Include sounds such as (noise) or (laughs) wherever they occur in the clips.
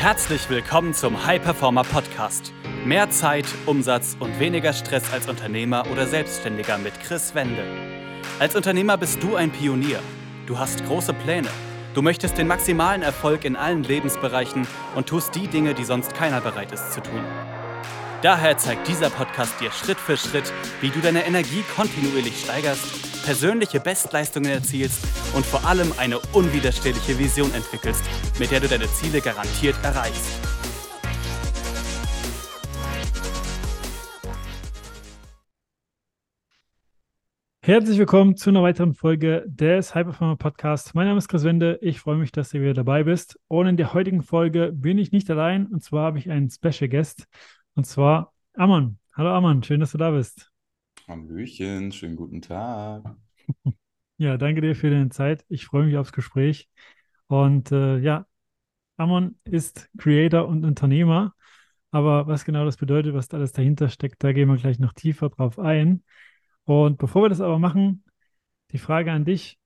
Herzlich willkommen zum High Performer Podcast. Mehr Zeit, Umsatz und weniger Stress als Unternehmer oder Selbstständiger mit Chris Wende. Als Unternehmer bist du ein Pionier. Du hast große Pläne. Du möchtest den maximalen Erfolg in allen Lebensbereichen und tust die Dinge, die sonst keiner bereit ist zu tun. Daher zeigt dieser Podcast dir Schritt für Schritt, wie du deine Energie kontinuierlich steigerst persönliche Bestleistungen erzielst und vor allem eine unwiderstehliche Vision entwickelst, mit der du deine Ziele garantiert erreichst. Herzlich willkommen zu einer weiteren Folge des Hyperformer Podcast. Mein Name ist Chris Wende. Ich freue mich, dass du wieder dabei bist. Und in der heutigen Folge bin ich nicht allein. Und zwar habe ich einen Special Guest. Und zwar Amon. Hallo Amon, schön, dass du da bist. Hallöchen, schönen guten Tag. Ja, danke dir für deine Zeit. Ich freue mich aufs Gespräch. Und äh, ja, Amon ist Creator und Unternehmer. Aber was genau das bedeutet, was da alles dahinter steckt, da gehen wir gleich noch tiefer drauf ein. Und bevor wir das aber machen, die Frage an dich.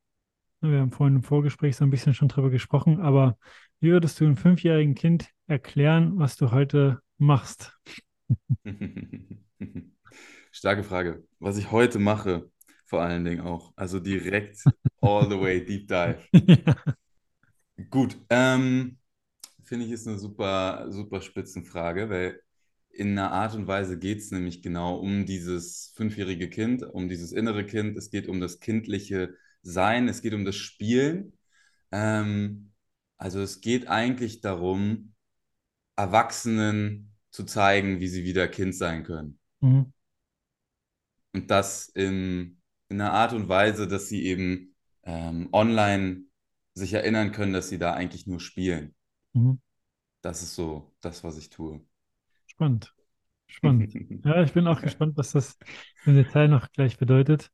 Wir haben vorhin im Vorgespräch so ein bisschen schon drüber gesprochen, aber wie würdest du einem fünfjährigen Kind erklären, was du heute machst? (laughs) Starke Frage. Was ich heute mache, vor allen Dingen auch. Also direkt (laughs) all the way, deep dive. (laughs) ja. Gut, ähm, finde ich ist eine super, super Spitzenfrage, weil in einer Art und Weise geht es nämlich genau um dieses fünfjährige Kind, um dieses innere Kind. Es geht um das kindliche Sein, es geht um das Spielen. Ähm, also es geht eigentlich darum, Erwachsenen zu zeigen, wie sie wieder Kind sein können. Mhm. Und das in, in einer Art und Weise, dass sie eben ähm, online sich erinnern können, dass sie da eigentlich nur spielen. Mhm. Das ist so das, was ich tue. Spannend. Spannend. (laughs) ja, ich bin auch gespannt, was das im Detail noch gleich bedeutet.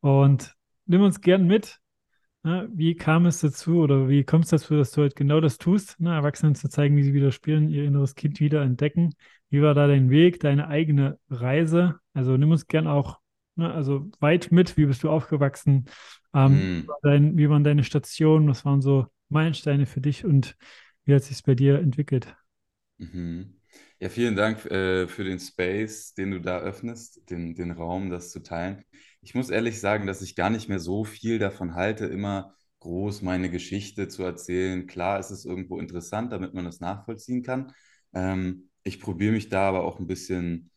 Und nimm uns gern mit. Ne? Wie kam es dazu oder wie kommt es dazu, dass du halt genau das tust, ne? Erwachsenen zu zeigen, wie sie wieder spielen, ihr inneres Kind wieder entdecken? Wie war da dein Weg, deine eigene Reise? Also nimm uns gern auch, ne, also weit mit, wie bist du aufgewachsen? Ähm, mm. dein, wie waren deine Stationen? Was waren so Meilensteine für dich und wie hat sich es bei dir entwickelt? Mhm. Ja, vielen Dank äh, für den Space, den du da öffnest, den, den Raum, das zu teilen. Ich muss ehrlich sagen, dass ich gar nicht mehr so viel davon halte, immer groß meine Geschichte zu erzählen. Klar ist es irgendwo interessant, damit man das nachvollziehen kann. Ähm, ich probiere mich da aber auch ein bisschen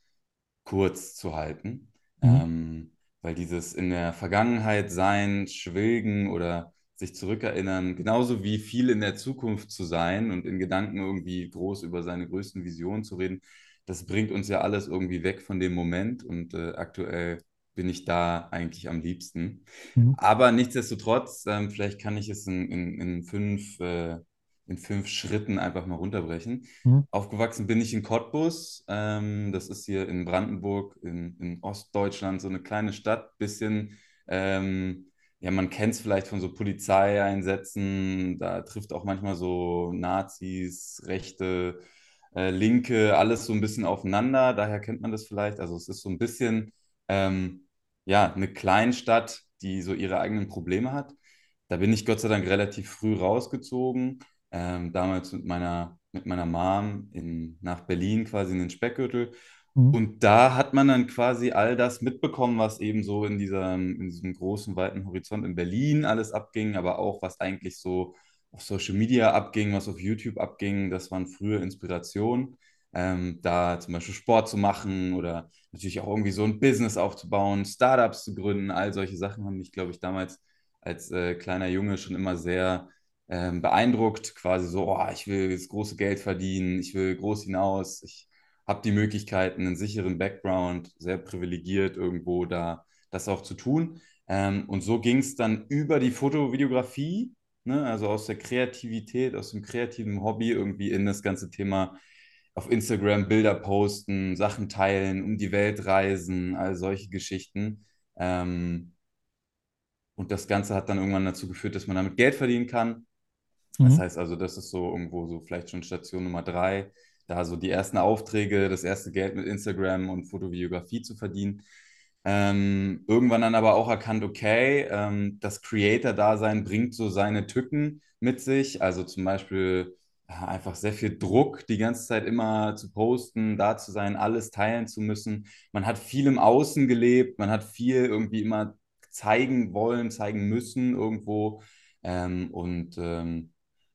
kurz zu halten, mhm. ähm, weil dieses in der Vergangenheit sein, schwelgen oder sich zurückerinnern, genauso wie viel in der Zukunft zu sein und in Gedanken irgendwie groß über seine größten Visionen zu reden, das bringt uns ja alles irgendwie weg von dem Moment und äh, aktuell bin ich da eigentlich am liebsten. Mhm. Aber nichtsdestotrotz, ähm, vielleicht kann ich es in, in, in fünf äh, in fünf Schritten einfach mal runterbrechen. Mhm. Aufgewachsen bin ich in Cottbus. Ähm, das ist hier in Brandenburg, in, in, Ostdeutschland, so eine kleine Stadt. Bisschen, ähm, ja, man kennt es vielleicht von so Polizeieinsätzen. Da trifft auch manchmal so Nazis, Rechte, äh, Linke, alles so ein bisschen aufeinander. Daher kennt man das vielleicht. Also es ist so ein bisschen, ähm, ja, eine Kleinstadt, die so ihre eigenen Probleme hat. Da bin ich Gott sei Dank relativ früh rausgezogen ähm, damals mit meiner, mit meiner Mom in, nach Berlin quasi in den Speckgürtel. Mhm. Und da hat man dann quasi all das mitbekommen, was eben so in, dieser, in diesem großen, weiten Horizont in Berlin alles abging, aber auch was eigentlich so auf Social Media abging, was auf YouTube abging. Das waren frühe Inspirationen. Ähm, da zum Beispiel Sport zu machen oder natürlich auch irgendwie so ein Business aufzubauen, Startups zu gründen, all solche Sachen haben mich, glaube ich, damals als äh, kleiner Junge schon immer sehr ähm, beeindruckt, quasi so, oh, ich will das große Geld verdienen, ich will groß hinaus, ich habe die Möglichkeiten, einen sicheren Background, sehr privilegiert irgendwo da das auch zu tun. Ähm, und so ging es dann über die Fotovideografie, ne, also aus der Kreativität, aus dem kreativen Hobby irgendwie in das ganze Thema auf Instagram Bilder posten, Sachen teilen, um die Welt reisen, all solche Geschichten. Ähm, und das Ganze hat dann irgendwann dazu geführt, dass man damit Geld verdienen kann. Das mhm. heißt also, das ist so irgendwo so vielleicht schon Station Nummer drei, da so die ersten Aufträge, das erste Geld mit Instagram und Fotovideografie zu verdienen. Ähm, irgendwann dann aber auch erkannt, okay, ähm, das Creator-Dasein bringt so seine Tücken mit sich. Also zum Beispiel einfach sehr viel Druck, die ganze Zeit immer zu posten, da zu sein, alles teilen zu müssen. Man hat viel im Außen gelebt, man hat viel irgendwie immer zeigen wollen, zeigen müssen irgendwo ähm, und ähm,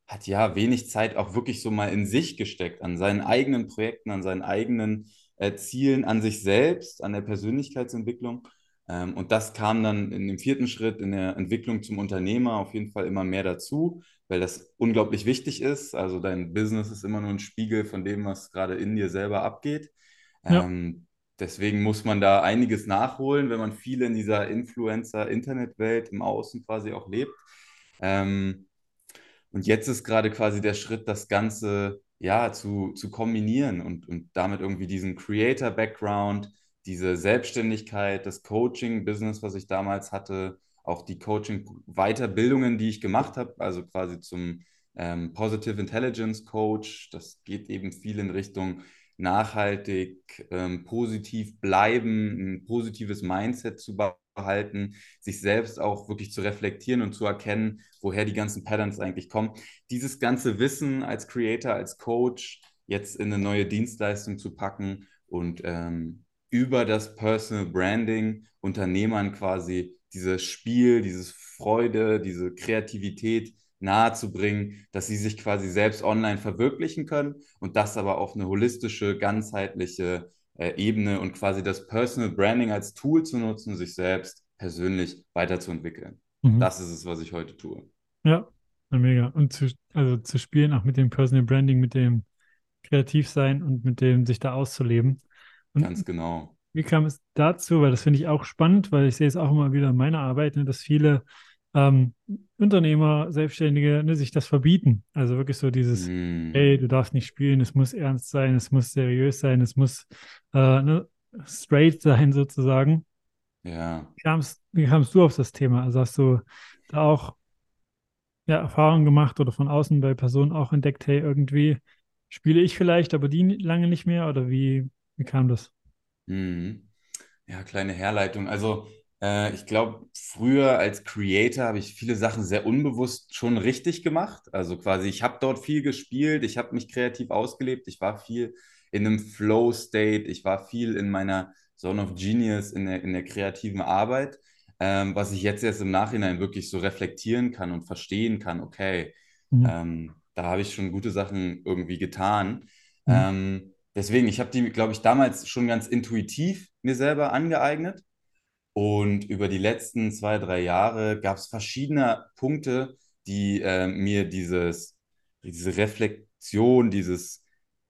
hat ja wenig Zeit auch wirklich so mal in sich gesteckt, an seinen eigenen Projekten, an seinen eigenen äh, Zielen, an sich selbst, an der Persönlichkeitsentwicklung. Ähm, und das kam dann in dem vierten Schritt in der Entwicklung zum Unternehmer auf jeden Fall immer mehr dazu, weil das unglaublich wichtig ist. Also dein Business ist immer nur ein Spiegel von dem, was gerade in dir selber abgeht. Ja. Ähm, deswegen muss man da einiges nachholen, wenn man viel in dieser Influencer-Internet-Welt im Außen quasi auch lebt. Ähm, und jetzt ist gerade quasi der Schritt, das Ganze ja zu, zu kombinieren und, und damit irgendwie diesen Creator-Background, diese Selbstständigkeit, das Coaching-Business, was ich damals hatte, auch die Coaching-Weiterbildungen, die ich gemacht habe, also quasi zum ähm, Positive Intelligence Coach, das geht eben viel in Richtung nachhaltig, ähm, positiv bleiben, ein positives Mindset zu behalten, sich selbst auch wirklich zu reflektieren und zu erkennen, woher die ganzen Patterns eigentlich kommen. Dieses ganze Wissen als Creator, als Coach jetzt in eine neue Dienstleistung zu packen und ähm, über das Personal Branding Unternehmern quasi dieses Spiel, dieses Freude, diese Kreativität nahezubringen, dass sie sich quasi selbst online verwirklichen können und das aber auf eine holistische, ganzheitliche äh, Ebene und quasi das Personal Branding als Tool zu nutzen, sich selbst persönlich weiterzuentwickeln. Mhm. Das ist es, was ich heute tue. Ja, mega. Und zu, also zu spielen auch mit dem Personal Branding, mit dem Kreativsein und mit dem sich da auszuleben. Und Ganz genau. Wie kam es dazu? Weil das finde ich auch spannend, weil ich sehe es auch immer wieder in meiner Arbeit, ne, dass viele ähm, Unternehmer, Selbstständige ne, sich das verbieten. Also wirklich so dieses, mm. hey, du darfst nicht spielen, es muss ernst sein, es muss seriös sein, es muss äh, ne, straight sein sozusagen. Ja. Wie kamst, wie kamst du auf das Thema? Also hast du da auch ja, Erfahrungen gemacht oder von außen bei Personen auch entdeckt, hey, irgendwie spiele ich vielleicht, aber die lange nicht mehr? Oder wie, wie kam das? Mhm. Ja, kleine Herleitung. Also äh, ich glaube, früher als Creator habe ich viele Sachen sehr unbewusst schon richtig gemacht. Also quasi, ich habe dort viel gespielt, ich habe mich kreativ ausgelebt, ich war viel in einem Flow-State, ich war viel in meiner Zone of Genius, in der, in der kreativen Arbeit, ähm, was ich jetzt erst im Nachhinein wirklich so reflektieren kann und verstehen kann, okay, mhm. ähm, da habe ich schon gute Sachen irgendwie getan. Mhm. Ähm, deswegen, ich habe die, glaube ich, damals schon ganz intuitiv mir selber angeeignet. Und über die letzten zwei, drei Jahre gab es verschiedene Punkte, die äh, mir dieses, diese Reflexion, dieses,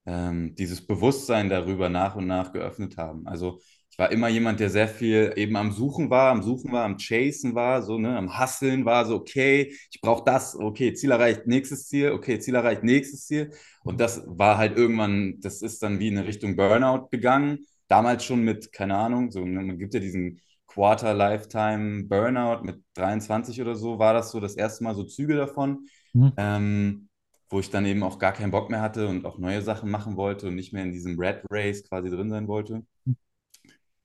ähm, dieses Bewusstsein darüber nach und nach geöffnet haben. Also ich war immer jemand, der sehr viel eben am Suchen war, am Suchen war, am Chasen war, so, ne, am Hasseln war, so, okay, ich brauche das, okay, Ziel erreicht, nächstes Ziel, okay, Ziel erreicht, nächstes Ziel. Und das war halt irgendwann, das ist dann wie in Richtung Burnout gegangen. Damals schon mit, keine Ahnung, so, ne, man gibt ja diesen Quarter Lifetime Burnout mit 23 oder so, war das so das erste Mal so Züge davon, mhm. ähm, wo ich dann eben auch gar keinen Bock mehr hatte und auch neue Sachen machen wollte und nicht mehr in diesem Red Race quasi drin sein wollte.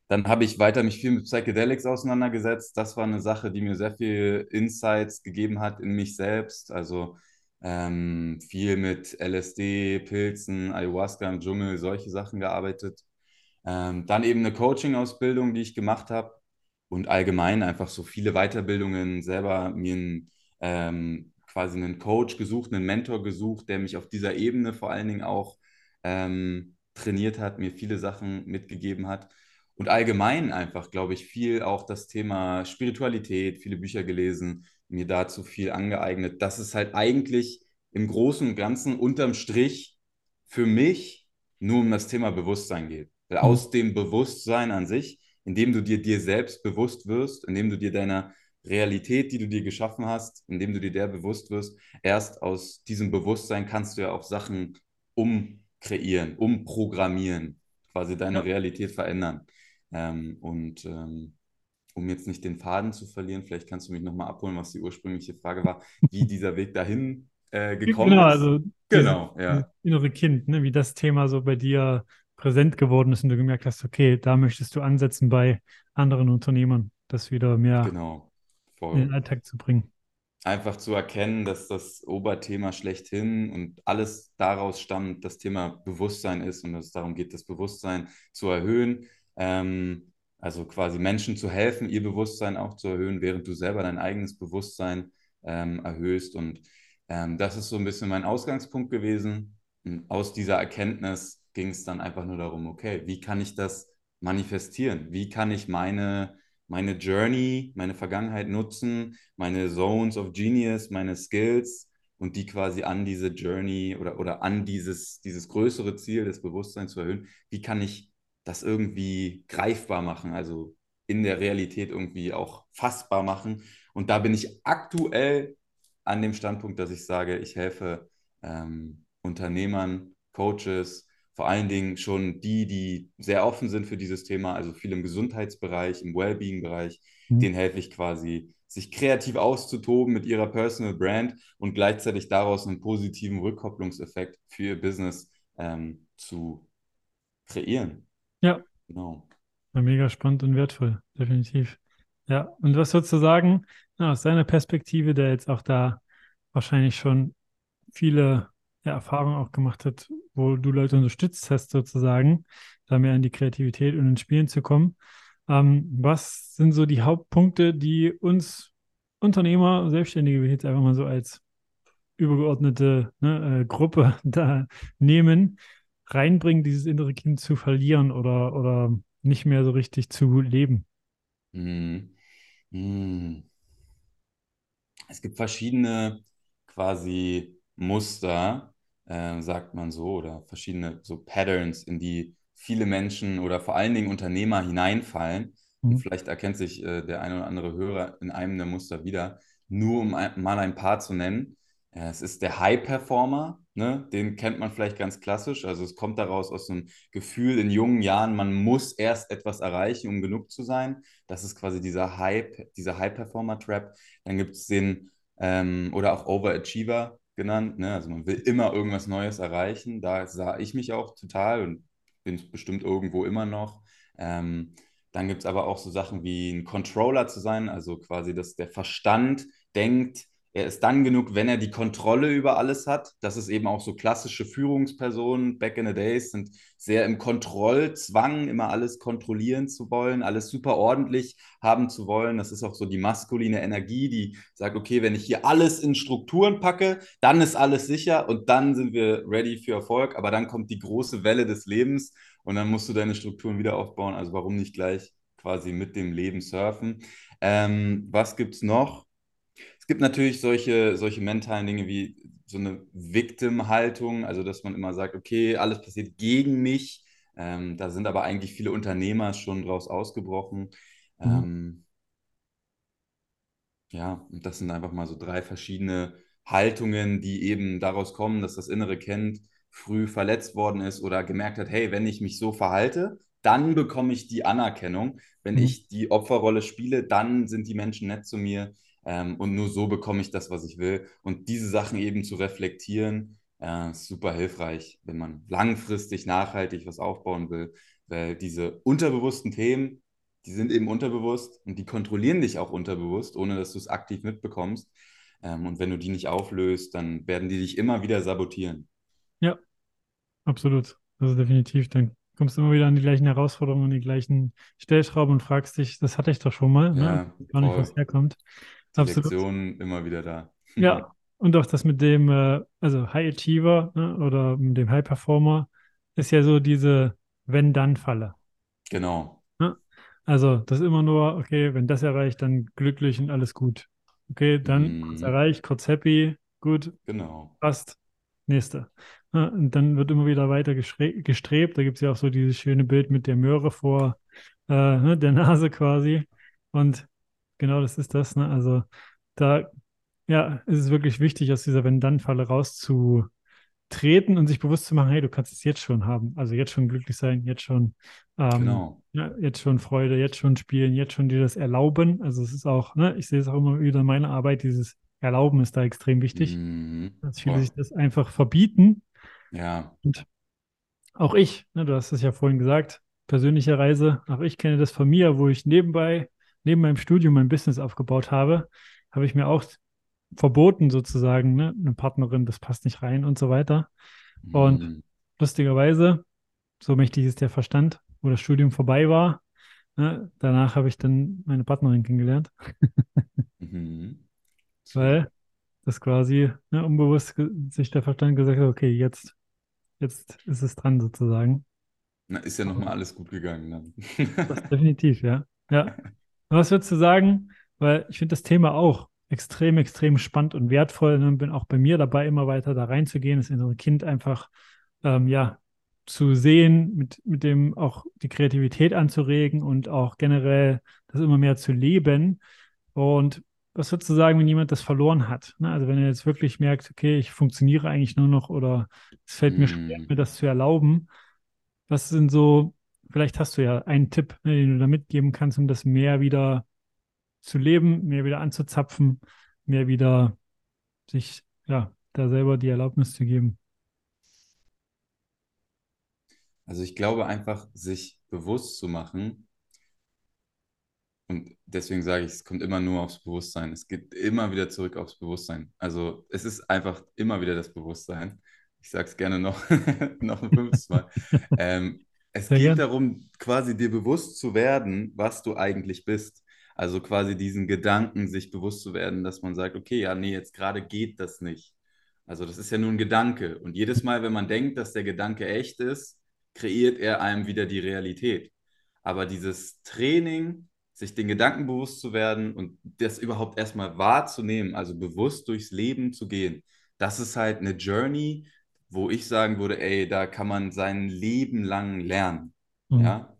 Dann habe ich weiter mich viel mit Psychedelics auseinandergesetzt. Das war eine Sache, die mir sehr viel Insights gegeben hat in mich selbst. Also ähm, viel mit LSD, Pilzen, Ayahuasca im Dschungel, solche Sachen gearbeitet. Ähm, dann eben eine Coaching-Ausbildung, die ich gemacht habe und allgemein einfach so viele Weiterbildungen, selber mir einen, ähm, quasi einen Coach gesucht, einen Mentor gesucht, der mich auf dieser Ebene vor allen Dingen auch ähm, trainiert hat, mir viele Sachen mitgegeben hat. Und allgemein einfach, glaube ich, viel auch das Thema Spiritualität, viele Bücher gelesen, mir dazu viel angeeignet, dass es halt eigentlich im Großen und Ganzen unterm Strich für mich nur um das Thema Bewusstsein geht. Weil mhm. aus dem Bewusstsein an sich indem du dir dir selbst bewusst wirst, indem du dir deiner Realität, die du dir geschaffen hast, indem du dir der bewusst wirst, erst aus diesem Bewusstsein kannst du ja auch Sachen umkreieren, umprogrammieren, quasi deine. Realität verändern. Ähm, und ähm, um jetzt nicht den Faden zu verlieren, vielleicht kannst du mich nochmal abholen, was die ursprüngliche Frage war, wie dieser Weg dahin äh, gekommen genau, ist. Also genau, ja. Das innere Kind, ne, wie das Thema so bei dir präsent geworden ist und du gemerkt hast, okay, da möchtest du ansetzen bei anderen Unternehmern, das wieder mehr genau, in den Alltag zu bringen. einfach zu erkennen, dass das Oberthema schlechthin und alles daraus stammt, das Thema Bewusstsein ist und dass es darum geht, das Bewusstsein zu erhöhen. Ähm, also quasi Menschen zu helfen, ihr Bewusstsein auch zu erhöhen, während du selber dein eigenes Bewusstsein ähm, erhöhst. Und ähm, das ist so ein bisschen mein Ausgangspunkt gewesen. Und aus dieser Erkenntnis ging es dann einfach nur darum, okay, wie kann ich das manifestieren? Wie kann ich meine meine Journey, meine Vergangenheit nutzen, meine Zones of Genius, meine Skills und die quasi an diese Journey oder, oder an dieses, dieses größere Ziel des Bewusstseins zu erhöhen. Wie kann ich das irgendwie greifbar machen, also in der Realität irgendwie auch fassbar machen? Und da bin ich aktuell an dem Standpunkt, dass ich sage, ich helfe ähm, Unternehmern, Coaches, vor allen Dingen schon die, die sehr offen sind für dieses Thema, also viel im Gesundheitsbereich, im Wellbeing-Bereich, mhm. denen helfe ich quasi, sich kreativ auszutoben mit ihrer Personal Brand und gleichzeitig daraus einen positiven Rückkopplungseffekt für ihr Business ähm, zu kreieren. Ja. Genau. Ja, mega spannend und wertvoll, definitiv. Ja, und was sozusagen aus seiner Perspektive, der jetzt auch da wahrscheinlich schon viele ja, Erfahrungen auch gemacht hat, wo du Leute unterstützt hast, sozusagen, da mehr in die Kreativität und ins Spielen zu kommen. Ähm, was sind so die Hauptpunkte, die uns Unternehmer, Selbstständige, wie jetzt einfach mal so als übergeordnete ne, äh, Gruppe (laughs) da nehmen, reinbringen, dieses innere Kind zu verlieren oder, oder nicht mehr so richtig zu leben? Mm. Mm. Es gibt verschiedene quasi Muster, äh, sagt man so, oder verschiedene so Patterns, in die viele Menschen oder vor allen Dingen Unternehmer hineinfallen. Mhm. Und vielleicht erkennt sich äh, der eine oder andere Hörer in einem der Muster wieder. Nur um ein, mal ein paar zu nennen. Äh, es ist der High-Performer, ne? den kennt man vielleicht ganz klassisch. Also es kommt daraus aus einem Gefühl in jungen Jahren, man muss erst etwas erreichen, um genug zu sein. Das ist quasi dieser Hype, dieser High-Performer-Trap. Dann gibt es den, ähm, oder auch Overachiever, genannt. Ne? Also man will immer irgendwas Neues erreichen. Da sah ich mich auch total und bin es bestimmt irgendwo immer noch. Ähm, dann gibt es aber auch so Sachen wie ein Controller zu sein, also quasi, dass der Verstand denkt, er ist dann genug, wenn er die Kontrolle über alles hat. Das ist eben auch so klassische Führungspersonen back in the days sind sehr im Kontrollzwang, immer alles kontrollieren zu wollen, alles super ordentlich haben zu wollen. Das ist auch so die maskuline Energie, die sagt, okay, wenn ich hier alles in Strukturen packe, dann ist alles sicher und dann sind wir ready für Erfolg. Aber dann kommt die große Welle des Lebens und dann musst du deine Strukturen wieder aufbauen. Also warum nicht gleich quasi mit dem Leben surfen? Ähm, was gibt es noch? Es gibt natürlich solche, solche mentalen Dinge wie so eine Victim-Haltung, also dass man immer sagt, okay, alles passiert gegen mich. Ähm, da sind aber eigentlich viele Unternehmer schon draus ausgebrochen. Mhm. Ähm, ja, und das sind einfach mal so drei verschiedene Haltungen, die eben daraus kommen, dass das innere Kind früh verletzt worden ist oder gemerkt hat, hey, wenn ich mich so verhalte, dann bekomme ich die Anerkennung. Wenn mhm. ich die Opferrolle spiele, dann sind die Menschen nett zu mir. Ähm, und nur so bekomme ich das, was ich will. Und diese Sachen eben zu reflektieren, äh, ist super hilfreich, wenn man langfristig nachhaltig was aufbauen will. Weil diese unterbewussten Themen, die sind eben unterbewusst und die kontrollieren dich auch unterbewusst, ohne dass du es aktiv mitbekommst. Ähm, und wenn du die nicht auflöst, dann werden die dich immer wieder sabotieren. Ja, absolut. Also definitiv. Dann kommst du immer wieder an die gleichen Herausforderungen, an die gleichen Stellschrauben und fragst dich, das hatte ich doch schon mal, ne? ja, ne? gar nicht, was herkommt. Lektionen immer wieder da. Ja, und auch das mit dem, äh, also High Achiever ne, oder mit dem High Performer ist ja so diese Wenn-Dann-Falle. Genau. Ne? Also das ist immer nur, okay, wenn das erreicht, dann glücklich und alles gut. Okay, dann mm. kurz erreicht, kurz happy, gut. Genau. Passt. Nächste. Ne? Und dann wird immer wieder weiter gestrebt. Da gibt es ja auch so dieses schöne Bild mit der Möhre vor äh, ne, der Nase quasi. Und genau das ist das. Ne? Also da ja, ist es wirklich wichtig, aus dieser Wenn-Dann-Falle rauszutreten und sich bewusst zu machen, hey, du kannst es jetzt schon haben. Also jetzt schon glücklich sein, jetzt schon, ähm, genau. ja, jetzt schon Freude, jetzt schon spielen, jetzt schon dir das erlauben. Also es ist auch, ne, ich sehe es auch immer wieder in meiner Arbeit, dieses Erlauben ist da extrem wichtig. Mhm. Dass viele sich das einfach verbieten. Ja. Und auch ich, ne, du hast es ja vorhin gesagt, persönliche Reise, auch ich kenne das von mir, wo ich nebenbei neben meinem Studium mein Business aufgebaut habe, habe ich mir auch verboten sozusagen, ne? Eine Partnerin, das passt nicht rein und so weiter. Und Mhm. lustigerweise, so mächtig ist der Verstand, wo das Studium vorbei war, ne? Danach habe ich dann meine Partnerin kennengelernt, Mhm. weil das quasi ne, unbewusst sich der Verstand gesagt hat, okay, jetzt, jetzt ist es dran sozusagen. Na, ist ja nochmal alles gut gegangen dann. Definitiv, ja. Ja. (laughs) Was würdest du sagen? Weil ich finde das Thema auch extrem, extrem spannend und wertvoll. Und bin auch bei mir dabei, immer weiter da reinzugehen, das innere Kind einfach ähm, ja, zu sehen, mit, mit dem auch die Kreativität anzuregen und auch generell das immer mehr zu leben. Und was würdest du sagen, wenn jemand das verloren hat? Ne? Also wenn er jetzt wirklich merkt, okay, ich funktioniere eigentlich nur noch oder es fällt mir schwer, Mm. mir das zu erlauben. Was sind so, vielleicht hast du ja einen Tipp, ne, den du da mitgeben kannst, um das mehr wieder zu leben, mehr wieder anzuzapfen, mehr wieder sich, ja, da selber die Erlaubnis zu geben. Also ich glaube einfach, sich bewusst zu machen, und deswegen sage ich, es kommt immer nur aufs Bewusstsein. Es geht immer wieder zurück aufs Bewusstsein. Also es ist einfach immer wieder das Bewusstsein. Ich sage es gerne noch, (laughs) noch ein fünftes Mal. (laughs) Ähm, es Sehr geht gern. darum, quasi dir bewusst zu werden, was du eigentlich bist. Also quasi diesen Gedanken, sich bewusst zu werden, dass man sagt, okay, ja, nee, jetzt gerade geht das nicht. Also das ist ja nur ein Gedanke. Und jedes Mal, wenn man denkt, dass der Gedanke echt ist, kreiert er einem wieder die Realität. Aber dieses Training, sich den Gedanken bewusst zu werden und das überhaupt erstmal wahrzunehmen, also bewusst durchs Leben zu gehen, das ist halt eine Journey, wo ich sagen würde, ey, da kann man sein Leben lang lernen. Mhm. Ja,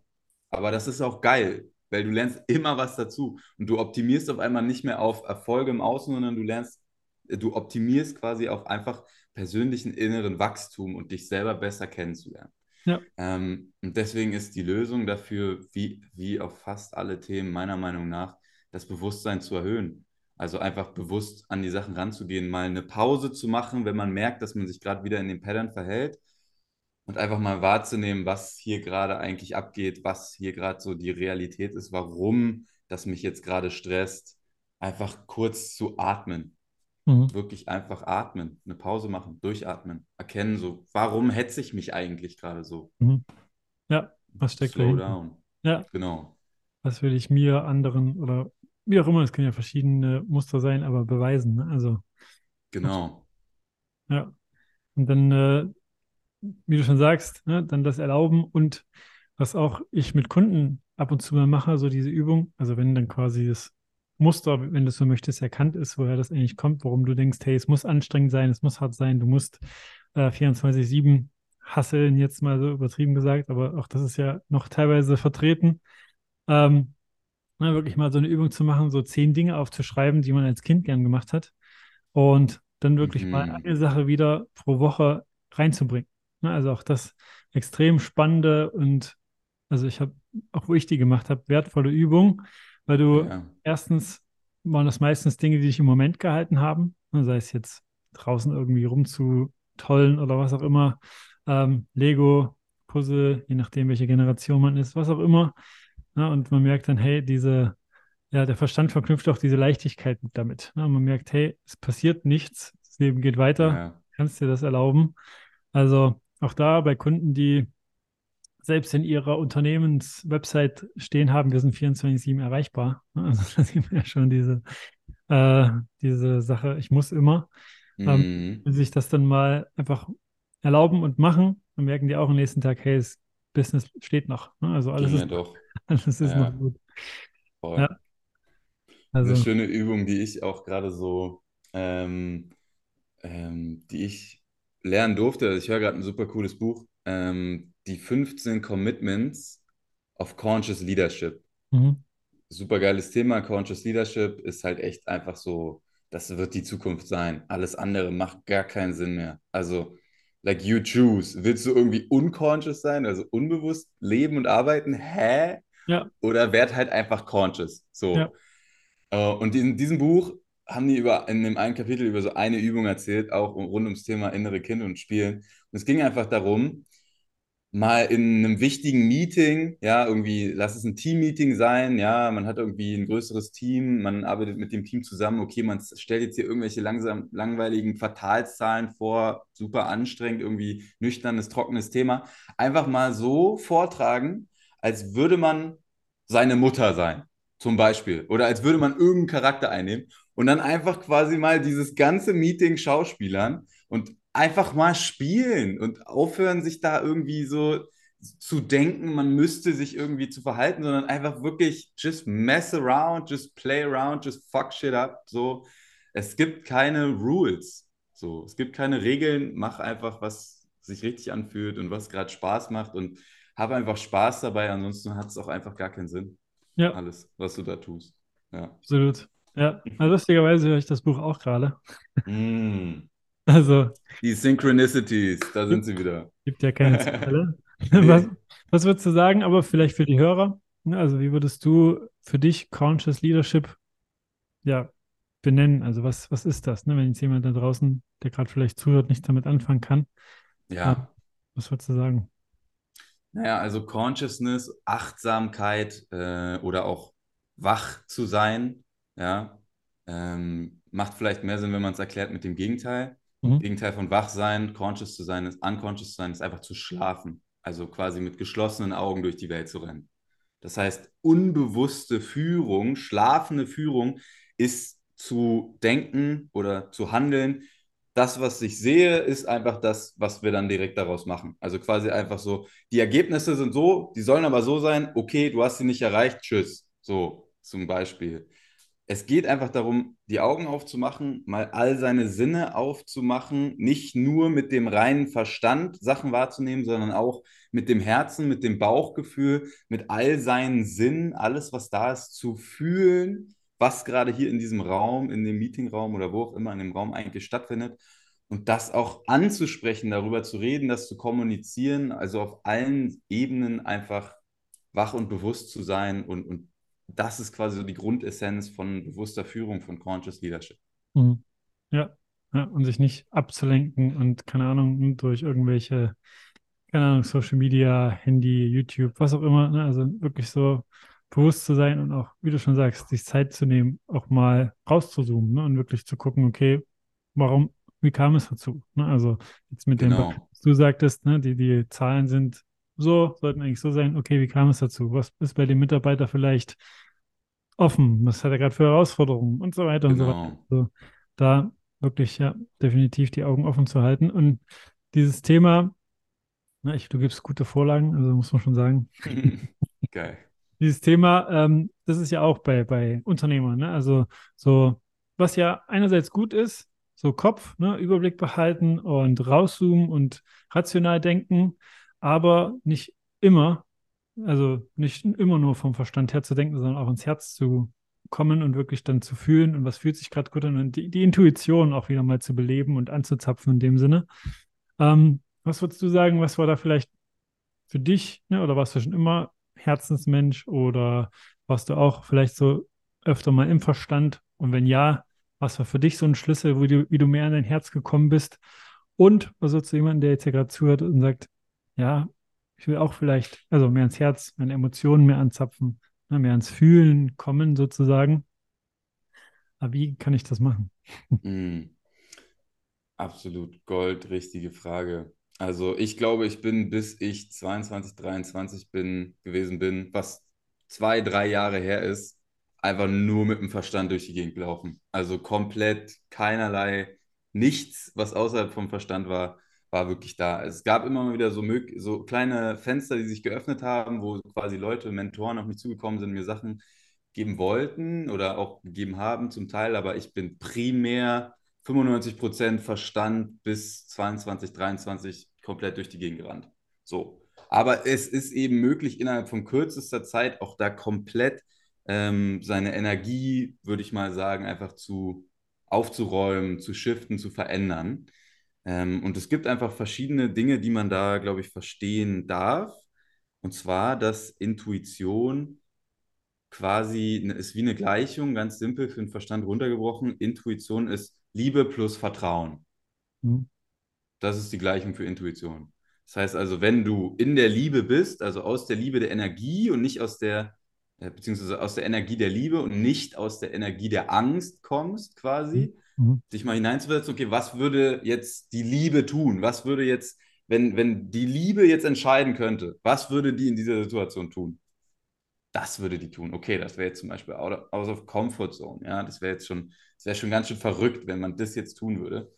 aber das ist auch geil, weil du lernst immer was dazu und du optimierst auf einmal nicht mehr auf Erfolge im Außen, sondern du lernst, du optimierst quasi auf einfach persönlichen inneren Wachstum und dich selber besser kennenzulernen. Ja. Ähm, und deswegen ist die Lösung dafür, wie, wie auf fast alle Themen meiner Meinung nach, das Bewusstsein zu erhöhen. Also einfach bewusst an die Sachen ranzugehen, mal eine Pause zu machen, wenn man merkt, dass man sich gerade wieder in den Pattern verhält und einfach mal wahrzunehmen, was hier gerade eigentlich abgeht, was hier gerade so die Realität ist, warum das mich jetzt gerade stresst. Einfach kurz zu atmen, Mhm. wirklich einfach atmen, eine Pause machen, durchatmen, erkennen so, warum hetze ich mich eigentlich gerade so? Mhm. Ja, was steckt Slow dahinter? down. Ja, Genau. was will ich mir, anderen oder wie auch immer, es können ja verschiedene Muster sein, aber beweisen. Ne? Also, Genau. ja. Und dann, äh, wie du schon sagst, ne, dann das erlauben und was auch ich mit Kunden ab und zu mal mache, so diese Übung, also wenn dann quasi das Muster, wenn du so möchtest, erkannt ist, woher das eigentlich kommt, warum du denkst, hey, es muss anstrengend sein, es muss hart sein, du musst äh, 24/7 hasseln, jetzt mal so übertrieben gesagt, aber auch das ist ja noch teilweise vertreten. Ähm, na, wirklich mal so eine Übung zu machen, so zehn Dinge aufzuschreiben, die man als Kind gern gemacht hat und dann wirklich mal Mhm. eine Sache wieder pro Woche reinzubringen. Ne, also auch das extrem spannende und also ich habe, auch wo ich die gemacht habe, wertvolle Übung, weil du Ja. erstens waren das meistens Dinge, die dich im Moment gehalten haben, ne, sei es jetzt draußen irgendwie rumzutollen oder was auch immer, ähm, Lego, Puzzle, je nachdem, welche Generation man ist, was auch immer. Ne, und man merkt dann, hey, diese, ja, der Verstand verknüpft auch diese Leichtigkeit mit damit. Ne, und man merkt, hey, es passiert nichts, das Leben geht weiter, Ja. kannst dir das erlauben. Also auch da bei Kunden, die selbst in ihrer Unternehmenswebsite stehen haben, wir sind 24/7 erreichbar. Ne, Also (laughs) da sieht man ja schon diese, äh, diese Sache, ich muss immer. Ähm, Mhm. wenn sie sich das dann mal einfach erlauben und machen, dann merken die auch am nächsten Tag, hey, das Business steht noch. Ne? Also alles ja ist, doch. (laughs) alles ist Ja. noch gut. Voll. Ja. Eine Also, schöne Übung, die ich auch gerade so, ähm, ähm, die ich lernen durfte. Also ich höre gerade ein super cooles Buch, ähm, die 15 Commitments of Conscious Leadership. mhm. Super geiles Thema. Conscious Leadership ist halt echt einfach so, das wird die Zukunft sein. Alles andere macht gar keinen Sinn mehr. Also, like you choose. Willst du irgendwie unconscious sein, also unbewusst leben und arbeiten? Hä? Ja. Oder werd halt einfach conscious. So. Ja. Äh, und in diesem Buch haben die über, in dem einen Kapitel über so eine Übung erzählt, auch rund ums Thema innere Kinder und Spielen. Und es ging einfach darum, mal in einem wichtigen Meeting, ja, irgendwie, lass es ein Team-Meeting sein, ja, man hat irgendwie ein größeres Team, man arbeitet mit dem Team zusammen, okay, man stellt jetzt hier irgendwelche langsam, langweiligen Quartalszahlen vor, super anstrengend, irgendwie nüchternes, trockenes Thema. Einfach mal so vortragen, als würde man seine Mutter sein, zum Beispiel, oder als würde man irgendeinen Charakter einnehmen und dann einfach quasi mal dieses ganze Meeting schauspielern und einfach mal spielen und aufhören, sich da irgendwie so zu denken, man müsste sich irgendwie zu verhalten, sondern einfach wirklich just mess around, just play around, just fuck shit up. So, es gibt keine Rules. So, es gibt keine Regeln. Mach einfach, was sich richtig anfühlt und was gerade Spaß macht und habe einfach Spaß dabei. Ansonsten hat es auch einfach gar keinen Sinn. Ja. Alles, was du da tust. Ja. Absolut. Ja, lustigerweise höre ich das Buch auch gerade. Mm. Also. Die Synchronicities, da sind sie wieder. Gibt ja keine Zufälle. (laughs) was, was würdest du sagen, aber vielleicht für die Hörer? Ne, also, wie würdest du für dich Conscious Leadership ja, benennen? Also, was, was ist das, ne? wenn jetzt jemand da draußen, der gerade vielleicht zuhört, nichts damit anfangen kann? Ja. Was würdest du sagen? Naja, also Consciousness, Achtsamkeit äh, oder auch wach zu sein, ja, ähm, macht vielleicht mehr Sinn, wenn man es erklärt mit dem Gegenteil. Mhm. Gegenteil von wach sein, conscious zu sein, ist unconscious zu sein, ist einfach zu schlafen. Also quasi mit geschlossenen Augen durch die Welt zu rennen. Das heißt, unbewusste Führung, schlafende Führung ist zu denken oder zu handeln. Das, was ich sehe, ist einfach das, was wir dann direkt daraus machen. Also quasi einfach so, die Ergebnisse sind so, die sollen aber so sein, okay, du hast sie nicht erreicht, tschüss. So zum Beispiel es geht einfach darum, die Augen aufzumachen, mal all seine Sinne aufzumachen, nicht nur mit dem reinen Verstand Sachen wahrzunehmen, sondern auch mit dem Herzen, mit dem Bauchgefühl, mit all seinen Sinnen, alles, was da ist, zu fühlen, was gerade hier in diesem Raum, in dem Meetingraum oder wo auch immer in dem Raum eigentlich stattfindet. Und das auch anzusprechen, darüber zu reden, das zu kommunizieren, also auf allen Ebenen einfach wach und bewusst zu sein und, und das ist quasi so die Grundessenz von bewusster Führung, von Conscious Leadership. Mhm. Ja. ja, und sich nicht abzulenken und keine Ahnung, durch irgendwelche, keine Ahnung, Social Media, Handy, YouTube, was auch immer, ne? also wirklich so bewusst zu sein und auch, wie du schon sagst, sich Zeit zu nehmen, auch mal rauszuzoomen ne? und wirklich zu gucken, okay, warum, wie kam es dazu? Ne? Also jetzt mit genau. dem, was du sagtest, ne? die, die Zahlen sind so, sollten eigentlich so sein, okay, wie kam es dazu? Was ist bei dem Mitarbeiter vielleicht offen? Was hat er gerade für Herausforderungen und so weiter genau. und so weiter. Genau. Also da wirklich, ja, definitiv die Augen offen zu halten. Und dieses Thema, na, ich, du gibst gute Vorlagen, also muss man schon sagen. (laughs) Geil. Dieses Thema, ähm, das ist ja auch bei, bei Unternehmern, ne? Also so, was ja einerseits gut ist, so Kopf, ne, Überblick behalten und rauszoomen und rational denken aber nicht immer, also nicht immer nur vom Verstand her zu denken, sondern auch ins Herz zu kommen und wirklich dann zu fühlen und was fühlt sich gerade gut an und die, die, Intuition auch wieder mal zu beleben und anzuzapfen in dem Sinne. Ähm, was würdest du sagen, was war da vielleicht für dich, ne, oder warst du schon immer Herzensmensch oder warst du auch vielleicht so öfter mal im Verstand? Und wenn ja, was war für dich so ein Schlüssel, wo du, wie du mehr an dein Herz gekommen bist? Und was würdest du jemanden, der jetzt hier gerade zuhört und sagt, ja, ich will auch vielleicht, also mehr ins Herz, meine Emotionen mehr anzapfen, ne, mehr ins Fühlen kommen sozusagen. Aber wie kann ich das machen? Mm, (laughs) absolut Gold, richtige Frage. Also ich glaube, ich bin, bis ich 22, 23 bin, gewesen bin, was zwei, drei Jahre her ist, einfach nur mit dem Verstand durch die Gegend gelaufen. Also komplett keinerlei, nichts, was außerhalb vom Verstand war war wirklich da. Es gab immer mal wieder so, so kleine Fenster, die sich geöffnet haben, wo quasi Leute, Mentoren auf mich zugekommen sind, mir Sachen geben wollten oder auch gegeben haben zum Teil, aber ich bin primär 95% Verstand bis 22, 23 komplett durch die Gegend gerannt. So. Aber es ist eben möglich, innerhalb von kürzester Zeit auch da komplett ähm, seine Energie, würde ich mal sagen, einfach zu aufzuräumen, zu shiften, zu verändern. Ähm, und es gibt einfach verschiedene Dinge, die man da, glaube ich, verstehen darf. Und zwar, dass Intuition quasi ist wie eine Gleichung, ganz simpel für den Verstand runtergebrochen. Intuition ist Liebe plus Vertrauen. Mhm. Das ist die Gleichung für Intuition. Das heißt also, wenn du in der Liebe bist, also aus der Liebe der Energie und nicht aus der, äh, beziehungsweise aus der Energie der Liebe und nicht aus der Energie der Angst kommst, quasi, mhm. Dich mal hineinzuversetzen, okay, was würde jetzt die Liebe tun? Was würde jetzt, wenn, wenn die Liebe jetzt entscheiden könnte, was würde die in dieser Situation tun? das würde die tun. Okay, das wäre jetzt zum Beispiel out of, comfort zone. Ja, das wäre jetzt schon, das wäre schon ganz schön verrückt, wenn man das jetzt tun würde.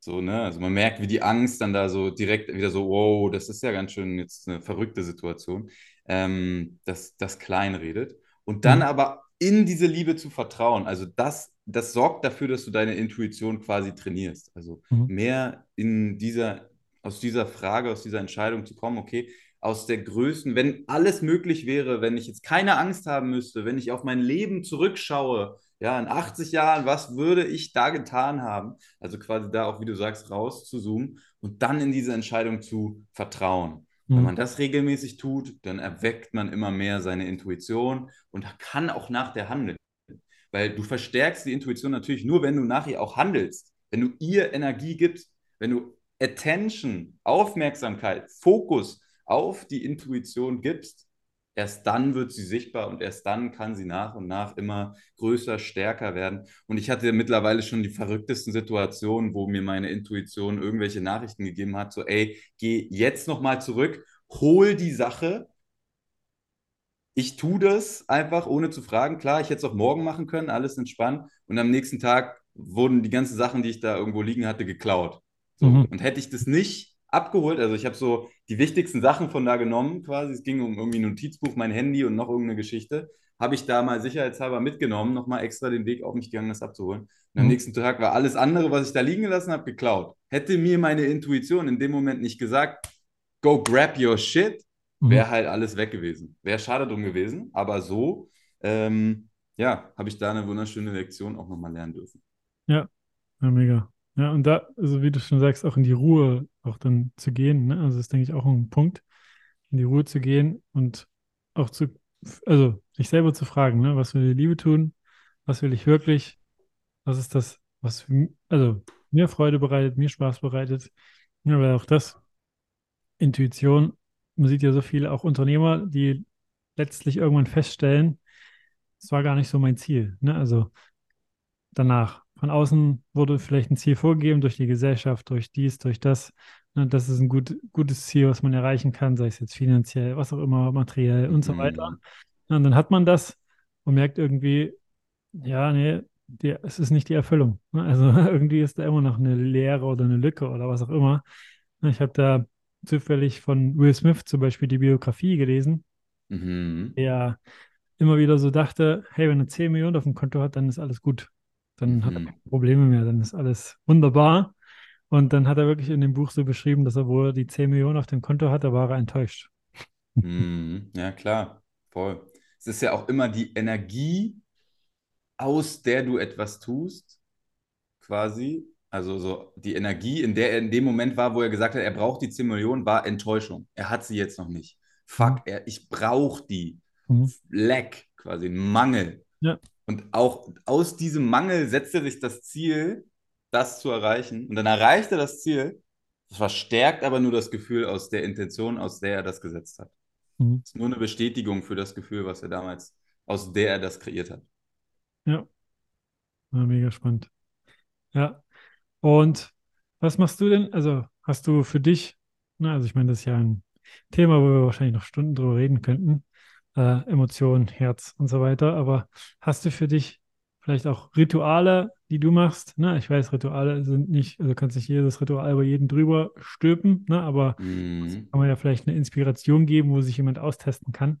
So, ne? Also man merkt, wie die Angst dann da so direkt wieder so, wow, das ist ja ganz schön jetzt eine verrückte Situation, ähm, dass das klein redet. Und dann mhm. aber in diese Liebe zu vertrauen. Also das, das sorgt dafür, dass du deine Intuition quasi trainierst. Also mhm. mehr in dieser, aus dieser Frage, aus dieser Entscheidung zu kommen, okay, aus der Größen, wenn alles möglich wäre, wenn ich jetzt keine Angst haben müsste, wenn ich auf mein Leben zurückschaue, ja, in 80 Jahren, was würde ich da getan haben? Also quasi da auch, wie du sagst, raus zu zoomen und dann in diese Entscheidung zu vertrauen. Mhm. Wenn man das regelmäßig tut, dann erweckt man immer mehr seine Intuition und kann auch nach der handeln. Weil du verstärkst die Intuition natürlich nur, wenn du nachher auch handelst. Wenn du ihr Energie gibst, wenn du Attention, Aufmerksamkeit, Fokus auf die Intuition gibst, erst dann wird sie sichtbar und erst dann kann sie nach und nach immer größer, stärker werden. Und ich hatte mittlerweile schon die verrücktesten Situationen, wo mir meine Intuition irgendwelche Nachrichten gegeben hat, so, ey, geh jetzt nochmal zurück, hol die Sache. Ich tue das einfach, ohne zu fragen. Klar, ich hätte es auch morgen machen können, alles entspannt. Und am nächsten Tag wurden die ganzen Sachen, die ich da irgendwo liegen hatte, geklaut. So. Mhm. Und hätte ich das nicht abgeholt. Also ich habe so die wichtigsten Sachen von da genommen quasi. Es ging um irgendwie ein Notizbuch, mein Handy und noch irgendeine Geschichte. Habe ich da mal sicherheitshalber mitgenommen, nochmal extra den Weg auf mich gegangen, das abzuholen. Und mhm. am nächsten Tag war alles andere, was ich da liegen gelassen habe, geklaut. Hätte mir meine Intuition in dem Moment nicht gesagt, go grab your shit. Wäre halt alles weg gewesen. Wäre schade drum gewesen, aber so, ähm, ja, habe ich da eine wunderschöne Lektion auch nochmal lernen dürfen. Ja, ja mega. Ja, und da, also wie du schon sagst, auch in die Ruhe auch dann zu gehen. Ne? Also das ist, denke ich, auch ein Punkt, in die Ruhe zu gehen und auch zu, also sich selber zu fragen, ne? was will die Liebe tun? Was will ich wirklich? Was ist das, was also mir Freude bereitet, mir Spaß bereitet? Ja, weil auch das, Intuition, man sieht ja so viele auch Unternehmer, die letztlich irgendwann feststellen, es war gar nicht so mein Ziel. Ne? Also danach von außen wurde vielleicht ein Ziel vorgegeben durch die Gesellschaft, durch dies, durch das. Ne, das ist ein gut, gutes Ziel, was man erreichen kann, sei es jetzt finanziell, was auch immer, materiell und so weiter. Mhm. Und dann hat man das und merkt irgendwie, ja, nee, die, es ist nicht die Erfüllung. Ne? Also (laughs) irgendwie ist da immer noch eine Leere oder eine Lücke oder was auch immer. Ne, ich habe da zufällig von Will Smith zum Beispiel die Biografie gelesen, mhm. der immer wieder so dachte, hey, wenn er 10 Millionen auf dem Konto hat, dann ist alles gut. Dann mhm. hat er mhm. keine Probleme mehr, dann ist alles wunderbar. Und dann hat er wirklich in dem Buch so beschrieben, dass er, wo er die 10 Millionen auf dem Konto hatte, war er enttäuscht. Mhm. Ja, klar, voll. Es ist ja auch immer die Energie, aus der du etwas tust, quasi. Also so die Energie, in der er in dem Moment war, wo er gesagt hat, er braucht die 10 Millionen, war Enttäuschung. Er hat sie jetzt noch nicht. Fuck, mhm. er, ich brauche die. Mhm. Lack, quasi ein Mangel. Ja. Und auch aus diesem Mangel setzt er sich das Ziel, das zu erreichen. Und dann erreicht er das Ziel, verstärkt aber nur das Gefühl aus der Intention, aus der er das gesetzt hat. Mhm. Das ist nur eine Bestätigung für das Gefühl, was er damals, aus der er das kreiert hat. Ja. ja mega spannend. Ja. Und was machst du denn? Also hast du für dich, na, also ich meine, das ist ja ein Thema, wo wir wahrscheinlich noch Stunden drüber reden könnten äh, Emotionen, Herz und so weiter. Aber hast du für dich vielleicht auch Rituale, die du machst? Ne? Ich weiß, Rituale sind nicht, also kannst nicht jedes Ritual über jeden drüber stülpen, ne? aber mhm. kann man ja vielleicht eine Inspiration geben, wo sich jemand austesten kann.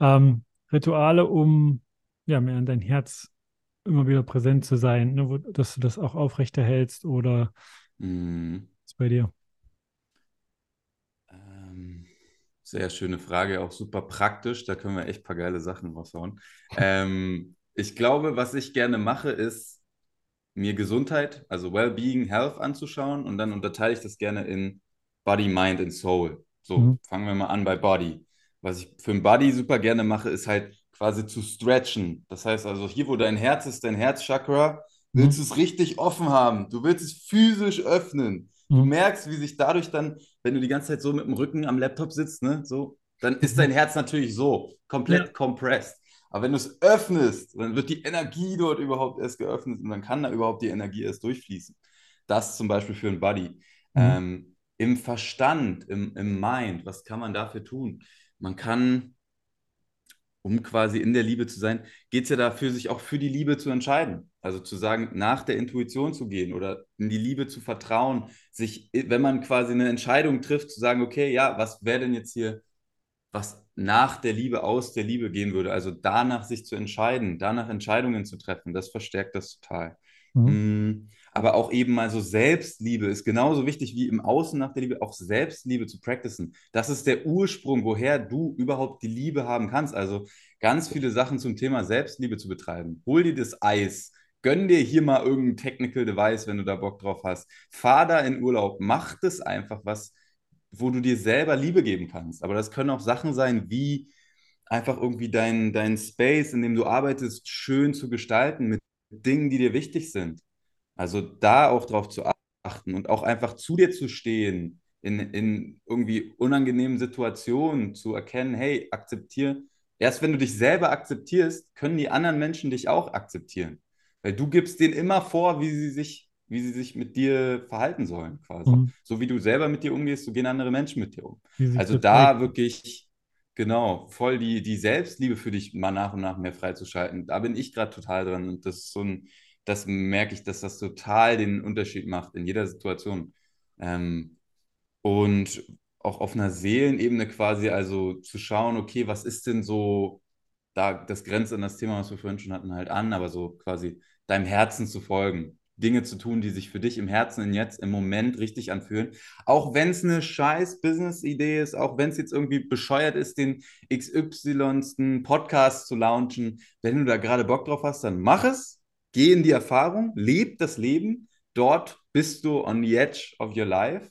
Ähm, Rituale, um ja mehr an dein Herz immer wieder präsent zu sein, ne? wo, dass du das auch aufrechterhältst oder mhm. was ist bei dir? Sehr schöne Frage, auch super praktisch. Da können wir echt ein paar geile Sachen raushauen. ähm, ich glaube, was ich gerne mache, ist mir Gesundheit, also Wellbeing, Health anzuschauen und dann unterteile ich das gerne in Body, Mind und Soul. So, mhm. fangen wir mal an bei Body. Was ich für ein Body super gerne mache, ist halt quasi zu stretchen. Das heißt also, hier, wo dein Herz ist, dein Herzchakra, willst mhm. du es richtig offen haben. Du willst es physisch öffnen. Du mhm. merkst, wie sich dadurch dann, wenn du die ganze Zeit so mit dem Rücken am Laptop sitzt, ne, so, dann ist dein Herz natürlich so, komplett ja. compressed. Aber wenn du es öffnest, dann wird die Energie dort überhaupt erst geöffnet und dann kann da überhaupt die Energie erst durchfließen. Das zum Beispiel für ein Buddy. Mhm. Ähm, Im Verstand, im, im Mind, was kann man dafür tun? Man kann um quasi in der Liebe zu sein, geht es ja dafür, sich auch für die Liebe zu entscheiden. Also zu sagen, nach der Intuition zu gehen oder in die Liebe zu vertrauen, sich, wenn man quasi eine Entscheidung trifft, zu sagen, okay, ja, was wäre denn jetzt hier, was nach der Liebe, aus der Liebe gehen würde. Also danach sich zu entscheiden, danach Entscheidungen zu treffen, das verstärkt das total. Mhm. Aber auch eben mal so Selbstliebe ist genauso wichtig wie im Außen nach der Liebe, auch Selbstliebe zu practicen. Das ist der Ursprung, woher du überhaupt die Liebe haben kannst. Also ganz viele Sachen zum Thema Selbstliebe zu betreiben. Hol dir das Eis, gönn dir hier mal irgendein Technical Device, wenn du da Bock drauf hast. Fahr da in Urlaub, mach das einfach was, wo du dir selber Liebe geben kannst. Aber das können auch Sachen sein wie einfach irgendwie dein, dein Space, in dem du arbeitest, schön zu gestalten mit Dingen, die dir wichtig sind. Also da auch drauf zu achten und auch einfach zu dir zu stehen, in, in irgendwie unangenehmen Situationen zu erkennen, hey, akzeptiere. Erst wenn du dich selber akzeptierst, können die anderen Menschen dich auch akzeptieren. Weil du gibst denen immer vor, wie sie sich, wie sie sich mit dir verhalten sollen, quasi. Mhm. So wie du selber mit dir umgehst, so gehen andere Menschen mit dir um. Also da wirklich, genau, voll die, die Selbstliebe für dich mal nach und nach mehr freizuschalten. Da bin ich gerade total dran. Und das ist so ein, das merke ich, dass das total den Unterschied macht in jeder Situation. Ähm, und auch auf einer Seelenebene quasi, also zu schauen, okay, was ist denn so, da das grenzt an das Thema, was wir vorhin schon hatten, halt an, aber so quasi deinem Herzen zu folgen. Dinge zu tun, die sich für dich im Herzen und jetzt im Moment richtig anfühlen. Auch wenn es eine scheiß Business-Idee ist, auch wenn es jetzt irgendwie bescheuert ist, den XY. Podcast zu launchen, wenn du da gerade Bock drauf hast, dann mach es Geh in die Erfahrung, leb das Leben. Dort bist du on the edge of your life,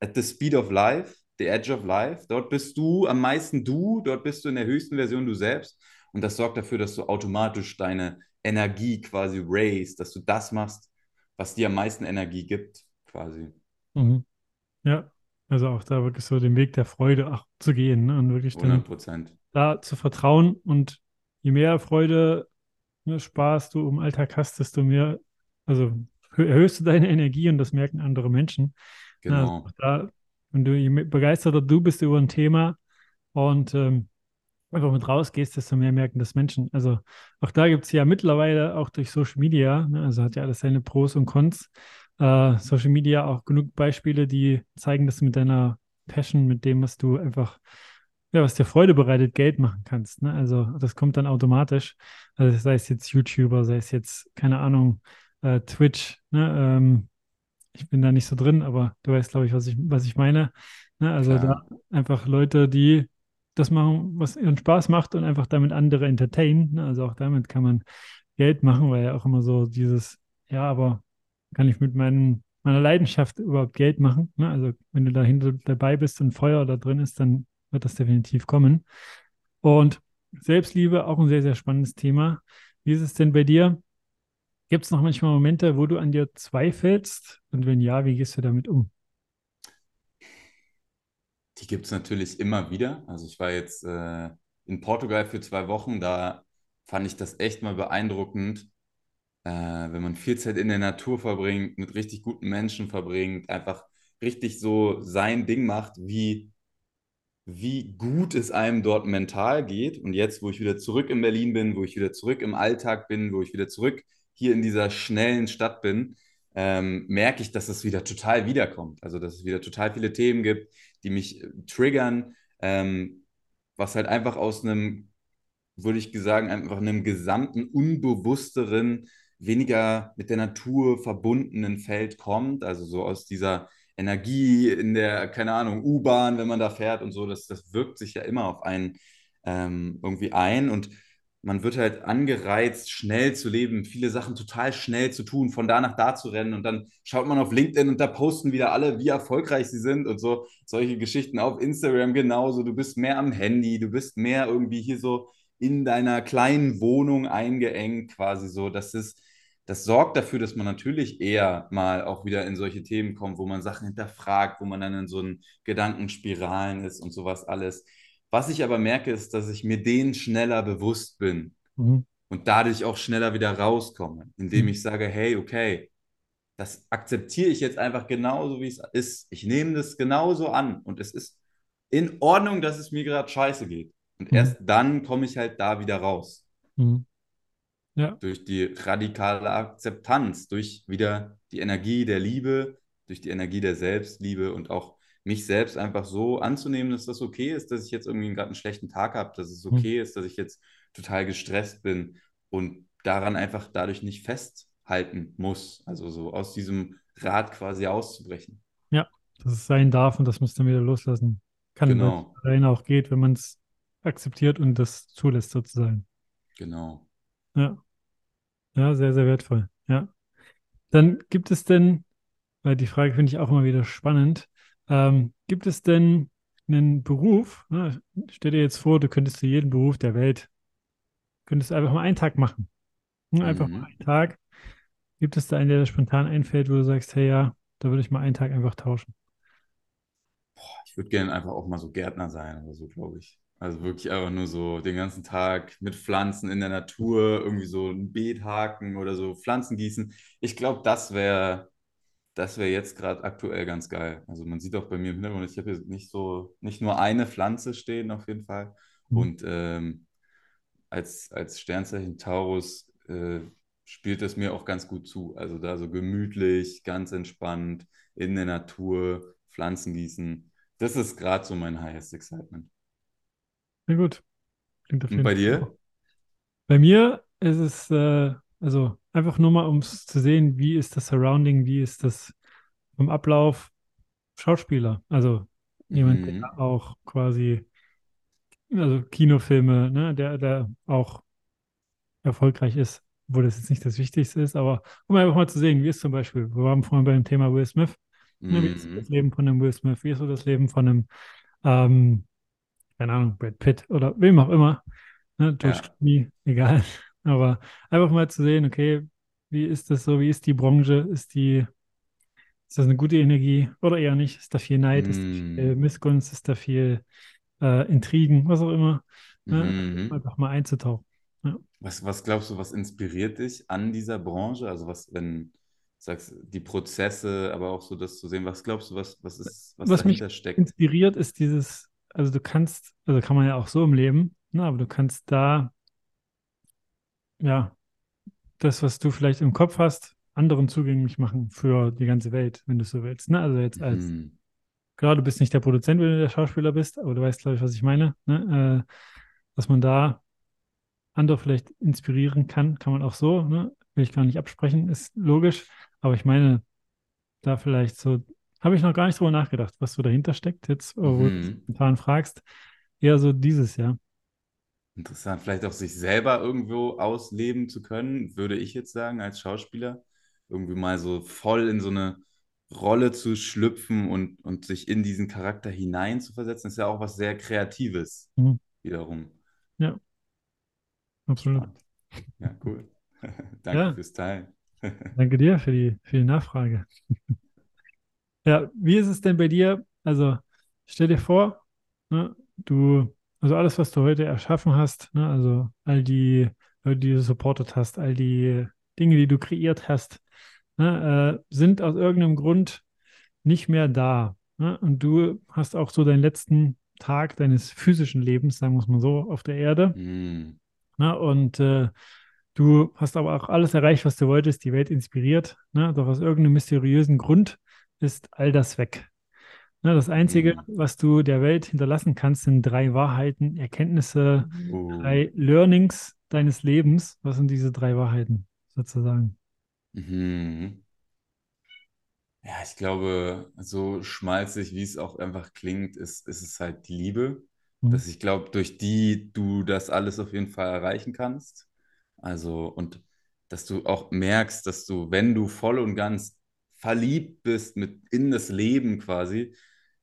at the speed of life, the edge of life. Dort bist du am meisten du, dort bist du in der höchsten Version du selbst. Und das sorgt dafür, dass du automatisch deine Energie quasi raise, dass du das machst, was dir am meisten Energie gibt, quasi. Mhm. Ja, also auch da wirklich so den Weg der Freude auch zu gehen ne? und wirklich 100%. da zu vertrauen und je mehr Freude ne, Spaß du im Alltag hast, desto mehr, also erhöhst du deine Energie und das merken andere Menschen. Genau. Also da, wenn du je begeisterter du bist über ein Thema und ähm, einfach mit rausgehst, desto mehr merken das Menschen. Also auch da gibt es ja mittlerweile auch durch Social Media, ne, also hat ja alles seine Pros und Cons, äh, Social Media auch genug Beispiele, die zeigen, dass du mit deiner Passion, mit dem, was du einfach ja, was dir Freude bereitet, Geld machen kannst. Ne? Also das kommt dann automatisch. Also sei es jetzt YouTuber, sei es jetzt, keine Ahnung, äh, Twitch. Ne? Ähm, ich bin da nicht so drin, aber du weißt, glaube ich, was ich, was ich meine. Ne? Also Klar. da einfach Leute, die das machen, was ihren Spaß macht und einfach damit andere entertainen. Ne? Also auch damit kann man Geld machen, weil ja auch immer so dieses, ja, aber kann ich mit meinem, meiner Leidenschaft überhaupt Geld machen? Ne? Also wenn du dahinter dabei bist und Feuer da drin ist, dann wird das definitiv kommen. Und Selbstliebe, auch ein sehr, sehr spannendes Thema. Wie ist es denn bei dir? Gibt es noch manchmal Momente, wo du an dir zweifelst? Und wenn ja, wie gehst du damit um? Die gibt es natürlich immer wieder. Also ich war jetzt äh, in Portugal für zwei Wochen, da fand ich das echt mal beeindruckend, äh, wenn man viel Zeit in der Natur verbringt, mit richtig guten Menschen verbringt, einfach richtig so sein Ding macht, wie wie gut es einem dort mental geht. Und jetzt, wo ich wieder zurück in Berlin bin, wo ich wieder zurück im Alltag bin, wo ich wieder zurück hier in dieser schnellen Stadt bin, ähm, merke ich, dass es wieder total wiederkommt. Also, dass es wieder total viele Themen gibt, die mich äh, triggern, ähm, was halt einfach aus einem, würde ich sagen, einfach einem gesamten, unbewussteren, weniger mit der Natur verbundenen Feld kommt. Also so aus dieser Energie in der, keine Ahnung, U-Bahn, wenn man da fährt und so, das, das wirkt sich ja immer auf einen ähm, irgendwie ein und man wird halt angereizt, schnell zu leben, viele Sachen total schnell zu tun, von da nach da zu rennen und dann schaut man auf LinkedIn und da posten wieder alle, wie erfolgreich sie sind und so solche Geschichten auf Instagram genauso. Du bist mehr am Handy, du bist mehr irgendwie hier so in deiner kleinen Wohnung eingeengt quasi so. Das ist das sorgt dafür, dass man natürlich eher mal auch wieder in solche Themen kommt, wo man Sachen hinterfragt, wo man dann in so einen Gedankenspiralen ist und sowas alles. Was ich aber merke, ist, dass ich mir denen schneller bewusst bin mhm. und dadurch auch schneller wieder rauskomme, indem mhm. ich sage, hey, okay, das akzeptiere ich jetzt einfach genauso, wie es ist. Ich nehme das genauso an und es ist in Ordnung, dass es mir gerade scheiße geht. Und mhm. erst dann komme ich halt da wieder raus. Ja. Durch die radikale Akzeptanz, durch wieder die Energie der Liebe, durch die Energie der Selbstliebe und auch mich selbst einfach so anzunehmen, dass das okay ist, dass ich jetzt irgendwie gerade einen schlechten Tag habe, dass es okay mhm. ist, dass ich jetzt total gestresst bin und daran einfach dadurch nicht festhalten muss. Also so aus diesem Rad quasi auszubrechen. Ja, dass es sein darf und das muss dann wieder loslassen. Kann genau. Allein auch geht, wenn man es akzeptiert und das zulässt sozusagen. Genau. Ja. Ja, sehr, sehr wertvoll. Ja. Dann gibt es denn, weil die Frage finde ich auch immer wieder spannend, ähm, gibt es denn einen Beruf? Ne? Stell dir jetzt vor, du könntest für jeden Beruf der Welt, könntest einfach mal einen Tag machen. Ne? Einfach mhm. mal einen Tag. Gibt es da einen, der dir spontan einfällt, wo du sagst, hey ja, da würde ich mal einen Tag einfach tauschen? Boah, ich würde gerne einfach auch mal so Gärtner sein oder so, glaube ich. Also wirklich einfach nur so den ganzen Tag mit Pflanzen in der Natur, irgendwie so ein Beet haken oder so Pflanzen gießen. Ich glaube, das wäre das wäre jetzt gerade aktuell ganz geil. Also man sieht auch bei mir im Hintergrund, ich habe hier nicht so, nicht nur eine Pflanze stehen auf jeden Fall. Mhm. Und ähm, als, als Sternzeichen Taurus äh, spielt es mir auch ganz gut zu. Also da so gemütlich, ganz entspannt, in der Natur, Pflanzen gießen. Das ist gerade so mein highest excitement. Sehr gut. Klingt auf jeden Und bei dir? Bei mir ist es, äh, also einfach nur mal, um es zu sehen, wie ist das Surrounding, wie ist das vom Ablauf Schauspieler. Also jemand, mhm. der auch quasi, also Kinofilme, ne, der, der auch erfolgreich ist, wo das jetzt nicht das Wichtigste ist, aber um einfach mal zu sehen, wie ist zum Beispiel, wir waren vorhin beim Thema Will Smith, ne, wie ist das mhm. Leben von einem Will Smith, wie ist so das Leben von einem ähm, keine Ahnung, Brad Pitt oder wem auch immer, ne, George ja. Clooney, egal. Aber einfach mal zu sehen, okay, wie ist das so, wie ist die Branche, ist die, ist das eine gute Energie oder eher nicht? Ist da viel Neid, mm. ist da viel mm. Missgunst, ist da viel äh, Intrigen, was auch immer. Ne? Mm. Einfach mal einzutauchen. Ja. Was, was glaubst du, was inspiriert dich an dieser Branche? Also was, wenn du sagst, die Prozesse, aber auch so das zu sehen, was glaubst du, was, was ist, was, was dahinter mich steckt? Inspiriert ist dieses also du kannst, also kann man ja auch so im Leben, ne, aber du kannst da, ja, das, was du vielleicht im Kopf hast, anderen zugänglich machen für die ganze Welt, wenn du so willst. Ne? Also jetzt als, mhm. klar, du bist nicht der Produzent, wenn du der Schauspieler bist, aber du weißt, glaube ich, was ich meine, ne? äh, dass man da andere vielleicht inspirieren kann, kann man auch so, ne? will ich gar nicht absprechen, ist logisch, aber ich meine, da vielleicht so habe ich noch gar nicht drüber nachgedacht, was so dahinter steckt, jetzt, wo mhm. du spontan fragst. Eher so dieses, ja. Interessant, vielleicht auch sich selber irgendwo ausleben zu können, würde ich jetzt sagen, als Schauspieler. Irgendwie mal so voll in so eine Rolle zu schlüpfen und, und sich in diesen Charakter hinein zu versetzen, ist ja auch was sehr Kreatives mhm. wiederum. Ja, absolut. Ja, cool. (laughs) Danke ja. fürs Teilen. (laughs) Danke dir für die, für die Nachfrage. Ja, wie ist es denn bei dir? Also stell dir vor, ne, du, also alles, was du heute erschaffen hast, ne, also all die Leute, die du supportet hast, all die Dinge, die du kreiert hast, ne, äh, sind aus irgendeinem Grund nicht mehr da. Ne? Und du hast auch so deinen letzten Tag deines physischen Lebens, sagen wir es mal so, auf der Erde. Mm. Ne? Und äh, du hast aber auch alles erreicht, was du wolltest, die Welt inspiriert. Ne? Doch aus irgendeinem mysteriösen Grund ist all das weg. Ne, das Einzige, mhm. was du der Welt hinterlassen kannst, sind drei Wahrheiten, Erkenntnisse, oh. drei Learnings deines Lebens. Was sind diese drei Wahrheiten sozusagen? Mhm. Ja, ich glaube, so schmalzig, wie es auch einfach klingt, ist, ist es halt die Liebe. Mhm. Dass ich glaube, durch die du das alles auf jeden Fall erreichen kannst. Also, und dass du auch merkst, dass du, wenn du voll und ganz verliebt bist mit in das Leben quasi,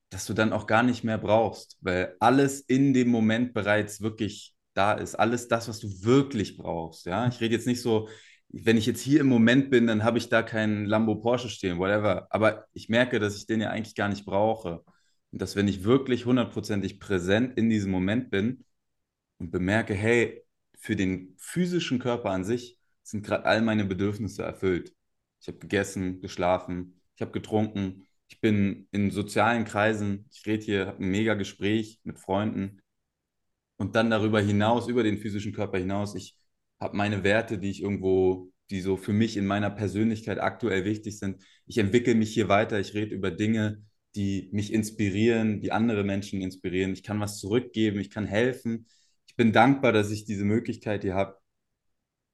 dass du dann auch gar nicht mehr brauchst, weil alles in dem Moment bereits wirklich da ist, alles das, was du wirklich brauchst. Ja, ich rede jetzt nicht so, wenn ich jetzt hier im Moment bin, dann habe ich da keinen Lambo Porsche stehen, whatever. Aber ich merke, dass ich den ja eigentlich gar nicht brauche. Und dass, wenn ich wirklich hundertprozentig präsent in diesem Moment bin und bemerke, hey, für den physischen Körper an sich sind gerade all meine Bedürfnisse erfüllt. Ich habe gegessen, geschlafen, ich habe getrunken, ich bin in sozialen Kreisen, ich rede hier, habe ein mega Gespräch mit Freunden. Und dann darüber hinaus, über den physischen Körper hinaus, ich habe meine Werte, die ich irgendwo, die so für mich in meiner Persönlichkeit aktuell wichtig sind. Ich entwickle mich hier weiter, ich rede über Dinge, die mich inspirieren, die andere Menschen inspirieren. Ich kann was zurückgeben, ich kann helfen. Ich bin dankbar, dass ich diese Möglichkeit hier habe.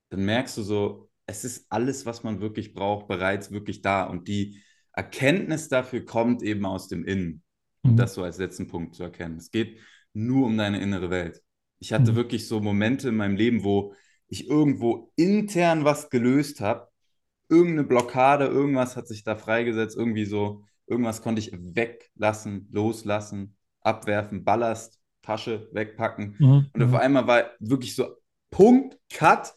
Dann merkst du so, es ist alles, was man wirklich braucht, bereits wirklich da. Und die Erkenntnis dafür kommt eben aus dem Innen. Und mhm. das so als letzten Punkt zu erkennen. Es geht nur um deine innere Welt. Ich hatte mhm. wirklich so Momente in meinem Leben, wo ich irgendwo intern was gelöst habe, irgendeine Blockade, irgendwas hat sich da freigesetzt, irgendwie so, irgendwas konnte ich weglassen, loslassen, abwerfen, Ballast, Tasche wegpacken. Mhm. Und auf mhm. einmal war wirklich so Punkt, Cut,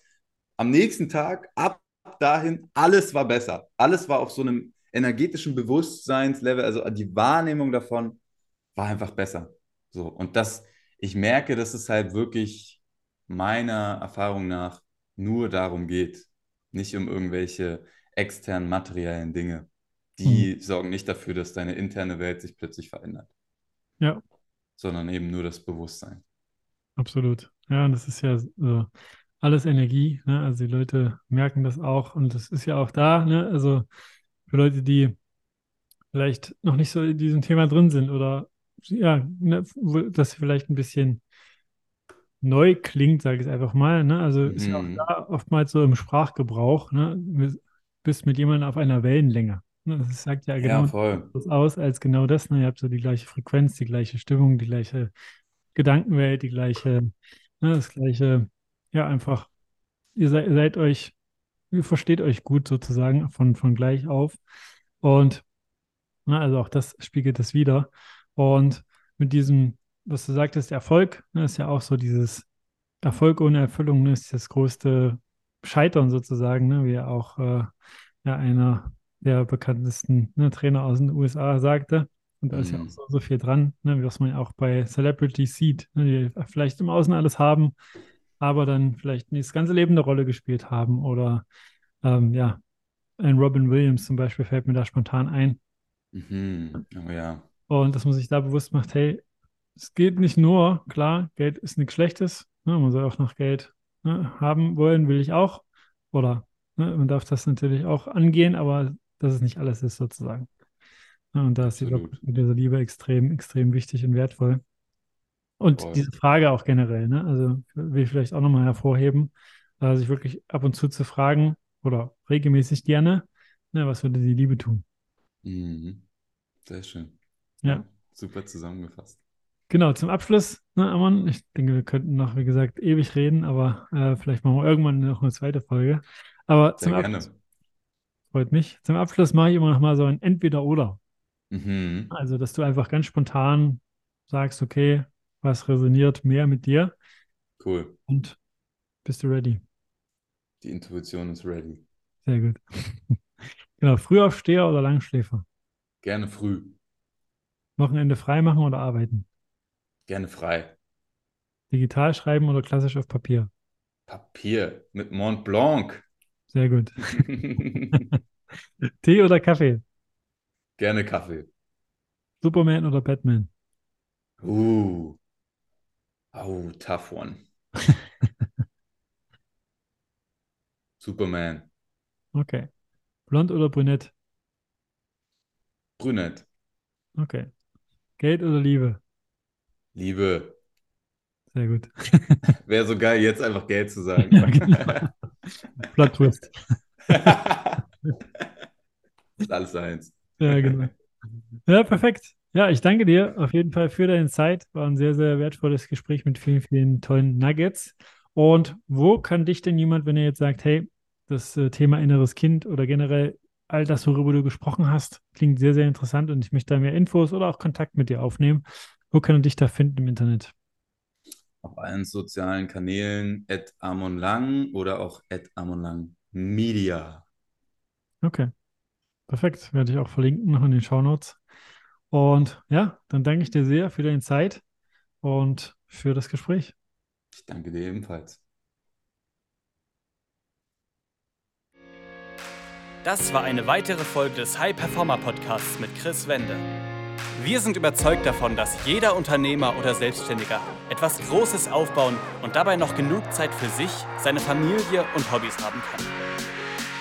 am nächsten Tag, ab dahin, alles war besser. Alles war auf so einem energetischen Bewusstseinslevel, also die Wahrnehmung davon war einfach besser. So, und das, ich merke, dass es halt wirklich meiner Erfahrung nach nur darum geht, nicht um irgendwelche externen materiellen Dinge. Die mhm. sorgen nicht dafür, dass deine interne Welt sich plötzlich verändert. Ja. Sondern eben nur das Bewusstsein. Absolut. Ja, das ist ja so alles Energie. Ne? Also die Leute merken das auch und das ist ja auch da. Ne? Also für Leute, die vielleicht noch nicht so in diesem Thema drin sind oder ja, ne, sie vielleicht ein bisschen neu klingt, sage ich einfach mal. Ne? Also ist ja auch mhm. da oftmals so im Sprachgebrauch, ne? Du bist mit jemandem auf einer Wellenlänge. Ne? Das sagt ja genau ja, das aus als genau das. Ne? Ihr habt so die gleiche Frequenz, die gleiche Stimmung, die gleiche Gedankenwelt, die gleiche, ne? das gleiche, ja, einfach, ihr seid, seid euch, ihr versteht euch gut sozusagen von, von gleich auf. Und na, ne, also auch das spiegelt das wieder. Und mit diesem was du sagtest, Erfolg, ne, ist ja auch so dieses Erfolg ohne Erfüllung ne, ist das größte Scheitern sozusagen, ne, wie auch äh, ja, einer der bekanntesten ne, Trainer aus den USA sagte. Und da ist mhm. ja auch so, so viel dran, ne, was man ja auch bei Celebrities sieht, ne, die vielleicht im Außen alles haben, aber dann vielleicht nicht das ganze Leben eine Rolle gespielt haben. Oder ähm, ja, ein Robin Williams zum Beispiel fällt mir da spontan ein. Mhm. Oh ja. Und dass man sich da bewusst macht, hey, es geht nicht nur, klar, Geld ist nichts Schlechtes. Ne, man soll auch noch Geld ne, haben wollen, will ich auch. Oder ne, man darf das natürlich auch angehen, aber dass es nicht alles ist sozusagen. Ja, und da ist die, diese Liebe extrem, extrem wichtig und wertvoll. Und Voll. diese Frage auch generell, ne? also will ich vielleicht auch nochmal hervorheben, äh, sich wirklich ab und zu zu fragen oder regelmäßig gerne, ne, was würde die Liebe tun? Mhm. Sehr schön. Ja. Super zusammengefasst. Genau, zum Abschluss, ne, Amon, ich denke, wir könnten noch, wie gesagt, ewig reden, aber äh, vielleicht machen wir irgendwann noch eine zweite Folge. Aber Sehr zum gerne. Abschluss, freut mich. Zum Abschluss mache ich immer noch mal so ein Entweder-Oder. Mhm. Also, dass du einfach ganz spontan sagst, okay, was resoniert mehr mit dir? Cool. Und bist du ready? Die Intuition ist ready. Sehr gut. (laughs) genau, Frühaufsteher oder Langschläfer? Gerne früh. Wochenende frei machen oder arbeiten? Gerne frei. Digital schreiben oder klassisch auf Papier? Papier mit Mont Blanc. Sehr gut. (laughs) (laughs) Tee oder Kaffee? Gerne Kaffee. Superman oder Batman? Uh. Oh, tough one. (laughs) Superman. Okay. Blond oder brünett? Brünett. Okay. Geld oder Liebe? Liebe. Sehr gut. (laughs) Wäre so geil, jetzt einfach Geld zu sagen. ja, genau. Plot Twist. (laughs) ist alles eins. Ja, genau. Ja, perfekt. Ja, ich danke dir auf jeden Fall für deine Zeit. War ein sehr, sehr wertvolles Gespräch mit vielen, vielen tollen Nuggets. Und wo kann dich denn jemand, wenn er jetzt sagt, hey, das äh, Thema inneres Kind oder generell all das, worüber du gesprochen hast, klingt sehr, sehr interessant und ich möchte da mehr Infos oder auch Kontakt mit dir aufnehmen. Wo kann er dich da finden im Internet? Auf allen sozialen Kanälen at Amon Lang oder auch at Amon Lang Media. Okay. Perfekt. Werde ich auch verlinken noch in den Shownotes. Und ja, dann danke ich dir sehr für deine Zeit und für das Gespräch. Ich danke dir ebenfalls. Das war eine weitere Folge des High Performer Podcasts mit Chris Wende. Wir sind überzeugt davon, dass jeder Unternehmer oder Selbstständiger etwas Großes aufbauen und dabei noch genug Zeit für sich, seine Familie und Hobbys haben kann.